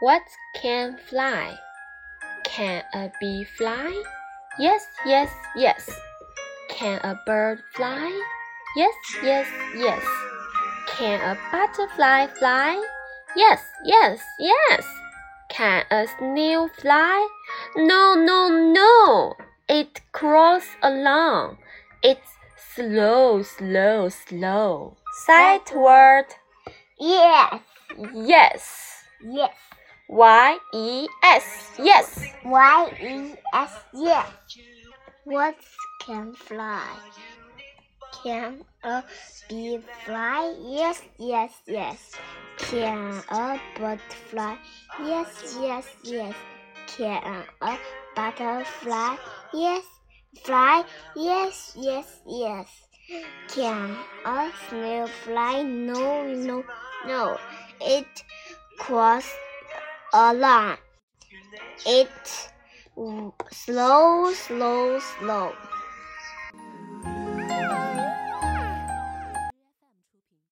What can fly? Can a bee fly? Yes, yes, yes. Can a bird fly? Yes, yes, yes. Can a butterfly fly? Yes, yes, yes. Can a snail fly? No, no, no. It crawls along. It's slow, slow, slow. Sight word. Yes. Yes. Yes. Y E S. Yes. Y E S. Yes. What can fly? Can a bee fly? Yes, yes, yes. Can a bird fly? Yes, yes, yes. Can a butterfly? Yes, fly? Yes, yes, yes. Can a snail fly? No, no, no. It crawls along. It slow, slow, slow.